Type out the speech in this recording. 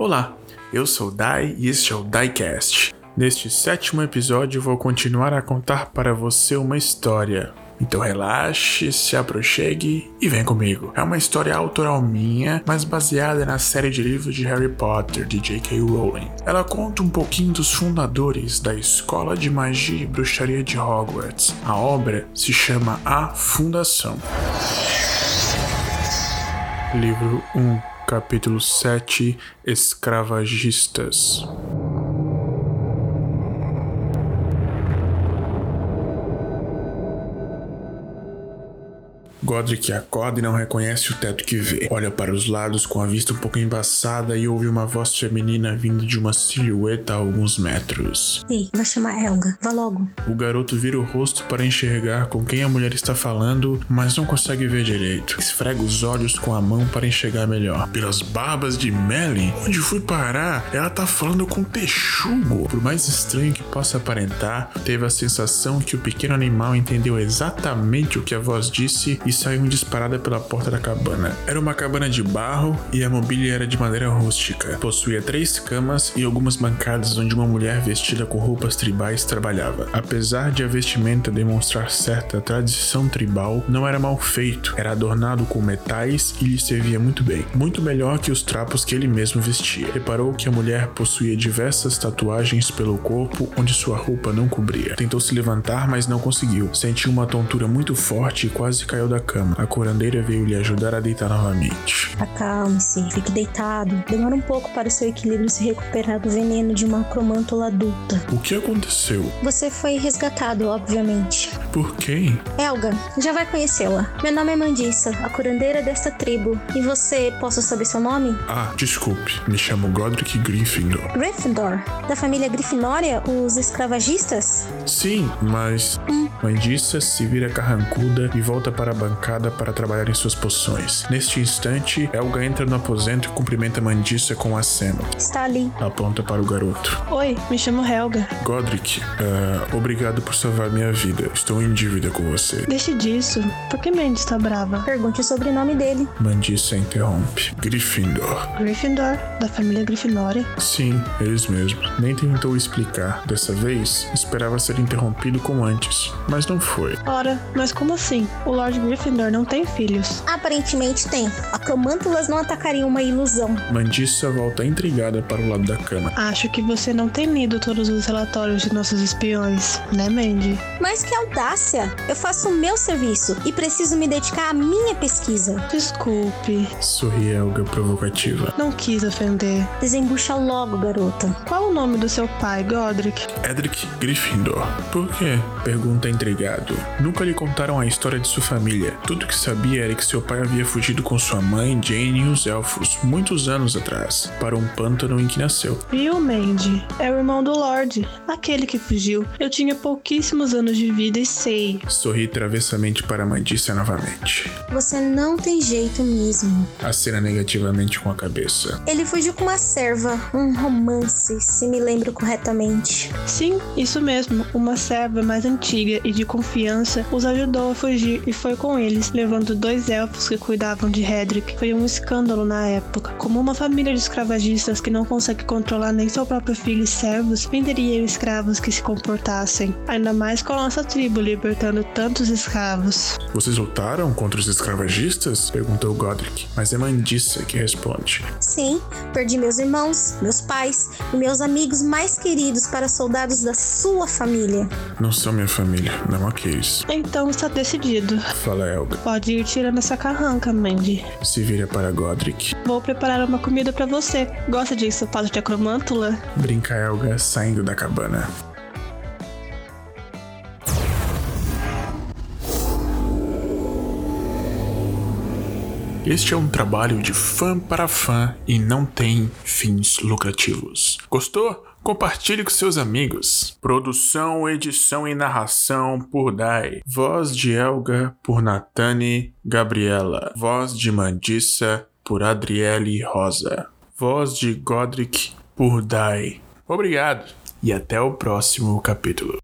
Olá, eu sou Dai e este é o Diecast. Neste sétimo episódio vou continuar a contar para você uma história. Então relaxe, se aproxime e vem comigo. É uma história autoral minha, mas baseada na série de livros de Harry Potter de J.K. Rowling. Ela conta um pouquinho dos fundadores da Escola de Magia e Bruxaria de Hogwarts. A obra se chama A Fundação. Livro 1, capítulo 7 Escravagistas. Godric acorda e não reconhece o teto que vê. Olha para os lados com a vista um pouco embaçada e ouve uma voz feminina vindo de uma silhueta a alguns metros. Ei, vai chamar Helga. Vá logo. O garoto vira o rosto para enxergar com quem a mulher está falando, mas não consegue ver direito. Esfrega os olhos com a mão para enxergar melhor. Pelas barbas de Melly, onde fui parar? Ela tá falando com texugo. Por mais estranho que possa aparentar, teve a sensação que o pequeno animal entendeu exatamente o que a voz disse e saiu disparada pela porta da cabana. Era uma cabana de barro e a mobília era de madeira rústica. Possuía três camas e algumas bancadas onde uma mulher vestida com roupas tribais trabalhava. Apesar de a vestimenta demonstrar certa tradição tribal, não era mal feito. Era adornado com metais e lhe servia muito bem. Muito melhor que os trapos que ele mesmo vestia. Reparou que a mulher possuía diversas tatuagens pelo corpo onde sua roupa não cobria. Tentou se levantar, mas não conseguiu. Sentiu uma tontura muito forte e quase caiu da cama. A curandeira veio lhe ajudar a deitar novamente. Acalme-se, fique deitado. Demora um pouco para o seu equilíbrio se recuperar do veneno de uma cromântula adulta. O que aconteceu? Você foi resgatado, obviamente. Por quem? Helga, já vai conhecê-la. Meu nome é Mandissa, a curandeira desta tribo. E você, posso saber seu nome? Ah, desculpe. Me chamo Godric Gryffindor. Gryffindor? Da família Grifinória, os escravagistas? Sim, mas. Hum. Mandissa se vira carrancuda e volta para a bancada para trabalhar em suas poções. Neste instante, Helga entra no aposento e cumprimenta Mandissa com um aceno. Está ali. Aponta para o garoto. Oi, me chamo Helga. Godric, uh, obrigado por salvar minha vida. Estou em dívida com você. Deixe disso. Por que Mandy está brava? Pergunte o sobrenome dele. Mandissa interrompe. Gryffindor. Gryffindor? Da família Grifinória? Sim, eles mesmos. Nem tentou explicar. Dessa vez, esperava ser interrompido como antes, mas não foi. Ora, mas como assim? O Lord Gryffindor não tem filhos. Aparentemente tem. Acromântulas não atacariam uma ilusão. Mandissa volta intrigada para o lado da cama. Acho que você não tem lido todos os relatórios de nossos espiões, né, Mandy? Mas que audácia! Eu faço o meu serviço e preciso me dedicar à minha pesquisa. Desculpe. Sorri Helga provocativa. Não quis ofender. Desembucha logo, garota. Qual o nome do seu pai, Godric? Edric Gryffindor. Por quê? Pergunta intrigado. Nunca lhe contaram a história de sua família. Tudo que sabia era que seu pai havia fugido com sua mãe, Jane e os elfos, muitos anos atrás, para um pântano em que nasceu. Viu, Mandy? É o irmão do Lorde, aquele que fugiu. Eu tinha pouquíssimos anos de vida e sei. Sorri travessamente para Mandissa novamente. Você não tem jeito mesmo. Acena negativamente com a cabeça. Ele fugiu com uma serva, um romance, se me lembro corretamente. Sim, isso mesmo. Uma serva mais antiga e de confiança os ajudou a fugir e foi com eles, levando dois elfos que cuidavam de Hedrick. Foi um escândalo na época. Como uma família de escravagistas que não consegue controlar nem seu próprio filho e servos, venderiam escravos que se comportassem. Ainda mais com a nossa tribo libertando tantos escravos. Vocês lutaram contra os escravagistas? Perguntou Godric, mas é Mandissa que responde. Sim, perdi meus irmãos, meus pais e meus amigos mais queridos para soldados da sua família. Não são minha família, não aqueles. Então está decidido. Fala Helga. Pode ir tirando essa carranca, Mandy. Se vira para Godric. Vou preparar uma comida para você. Gosta de ensopado de acromântula? Brinca Helga saindo da cabana. Este é um trabalho de fã para fã e não tem fins lucrativos. Gostou? Compartilhe com seus amigos. Produção, edição e narração por Dai. Voz de Elga por Natane Gabriela. Voz de Mandissa por Adriele Rosa. Voz de Godric por Dai. Obrigado e até o próximo capítulo.